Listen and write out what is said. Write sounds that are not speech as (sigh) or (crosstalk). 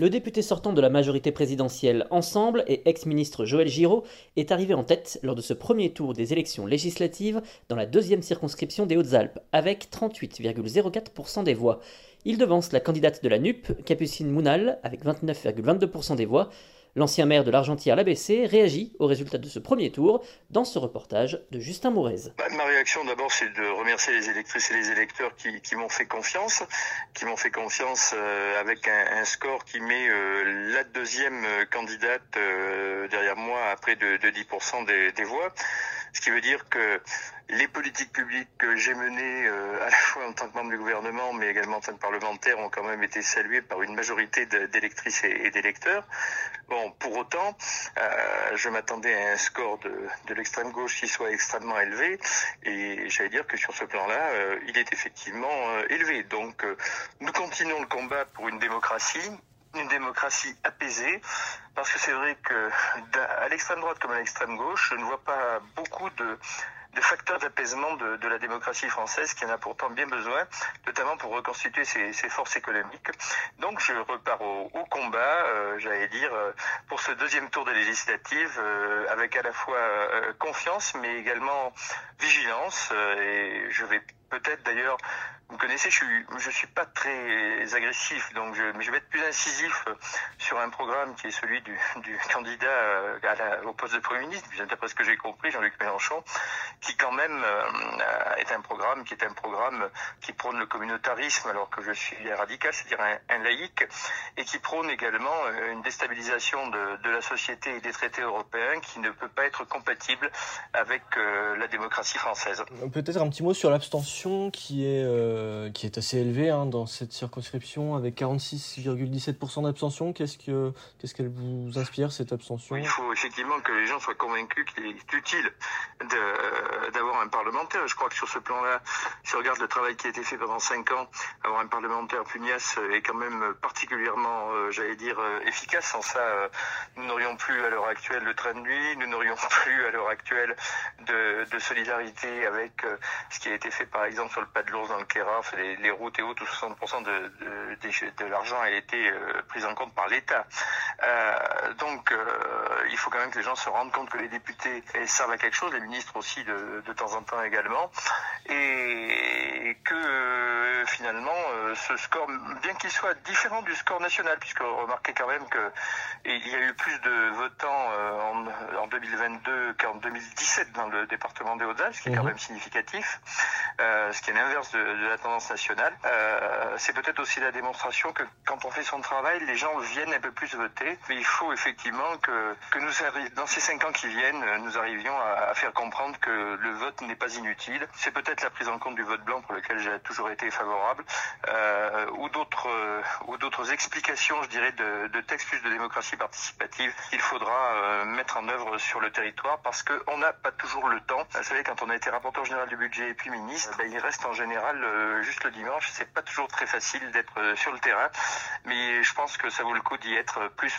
Le député sortant de la majorité présidentielle Ensemble et ex-ministre Joël Giraud est arrivé en tête lors de ce premier tour des élections législatives dans la deuxième circonscription des Hautes-Alpes, avec 38,04% des voix. Il devance la candidate de la NUP, Capucine Mounal, avec 29,22% des voix, L'ancien maire de l'Argentière, l'ABC, réagit au résultat de ce premier tour dans ce reportage de Justin Mourez. Bah, ma réaction d'abord, c'est de remercier les électrices et les électeurs qui, m'ont fait confiance, qui m'ont fait confiance euh, avec un, score qui met euh, la deuxième euh, candidate derrière moi à près de, 10% des voix. Ce qui veut dire que les politiques publiques que j'ai menées euh, à la fois en tant que membre du gouvernement, mais également en tant que parlementaire, ont quand même été saluées par une majorité d'électrices et, d'électeurs. Bon, pour autant, euh, je m'attendais à un score de, l'extrême gauche qui soit extrêmement élevé, et j'allais dire que sur ce plan-là, euh, il est effectivement élevé. Donc, nous continuons le combat pour une démocratie une démocratie apaisée, parce que c'est vrai que à l'extrême droite comme à l'extrême gauche, je ne vois pas beaucoup de, de facteurs d'apaisement de, la démocratie française qui en a pourtant bien besoin, notamment pour reconstituer ses, forces économiques. Donc je repars au, combat, euh, j'allais dire, euh, pour ce deuxième tour des législatives, euh, avec à la fois confiance, mais également vigilance, et je vais peut-être d'ailleurs, vous connaissez, je suis, suis pas très agressif, donc je, mais je vais être plus incisif sur un programme qui est celui du, candidat au poste de Premier ministre, d'après ce que j'ai compris, Jean-Luc Mélenchon, qui quand même euh, est un programme qui est un programme qui prône le communautarisme alors que je suis radical, c'est-à-dire un, un, laïc, et qui prône également euh, une déstabilisation de, de, la société et des traités européens qui ne peut pas être compatible avec la démocratie française. Peut-être un petit mot sur l'abstention qui est, euh, qui est assez élevée hein, dans cette circonscription avec 46,17% d'abstention. Qu'est-ce que qu'est-ce qu'elle vous inspire cette abstention? Il faut effectivement que les gens soient convaincus qu'il est utile d'avoir un parlementaire. Je crois que sur ce plan-là, si on regarde le travail qui a été fait pendant 5 ans, avoir un parlementaire pugnace est quand même particulièrement, euh, j'allais dire, euh, efficace. Sans ça, nous n'aurions plus à l'heure actuelle le train de nuit, nous n'aurions (laughs) plus à l'heure actuelle de, solidarité avec ce qui a été fait par exemple sur le pas de l'ours dans le Kera, les, routes et autres, 60% de, l'argent a été euh, pris en compte par l'État. Euh, donc euh, il faut quand même que les gens se rendent compte que les députés servent à quelque chose, les ministres aussi de, de temps en temps également, et que finalement ce score, bien qu'il soit différent du score national, puisque remarquez quand même qu'il y a eu plus de votants en, en 2022 qu'en 2017 dans le département des Hauts-de-Alpes, ce qui est quand mhm. même significatif. Euh, ce qui est l'inverse de, de, la tendance nationale. Euh, c'est peut-être aussi la démonstration que quand on fait son travail, les gens viennent un peu plus voter. Mais il faut effectivement que, que nous, dans ces cinq ans qui viennent, nous arrivions à, à faire comprendre que le vote n'est pas inutile. C'est peut-être la prise en compte du vote blanc pour lequel j'ai toujours été favorable, euh, ou d'autres euh, ou d'autres explications, je dirais, de, de textes plus de démocratie participative qu'il faudra euh, mettre en œuvre sur le territoire parce qu'on n'a pas toujours le temps. Vous savez, quand on a été rapporteur général du budget et puis ministre, ben, il reste en général juste le dimanche. C'est pas toujours très facile d'être sur le terrain, mais je pense que ça vaut le coup d'y être plus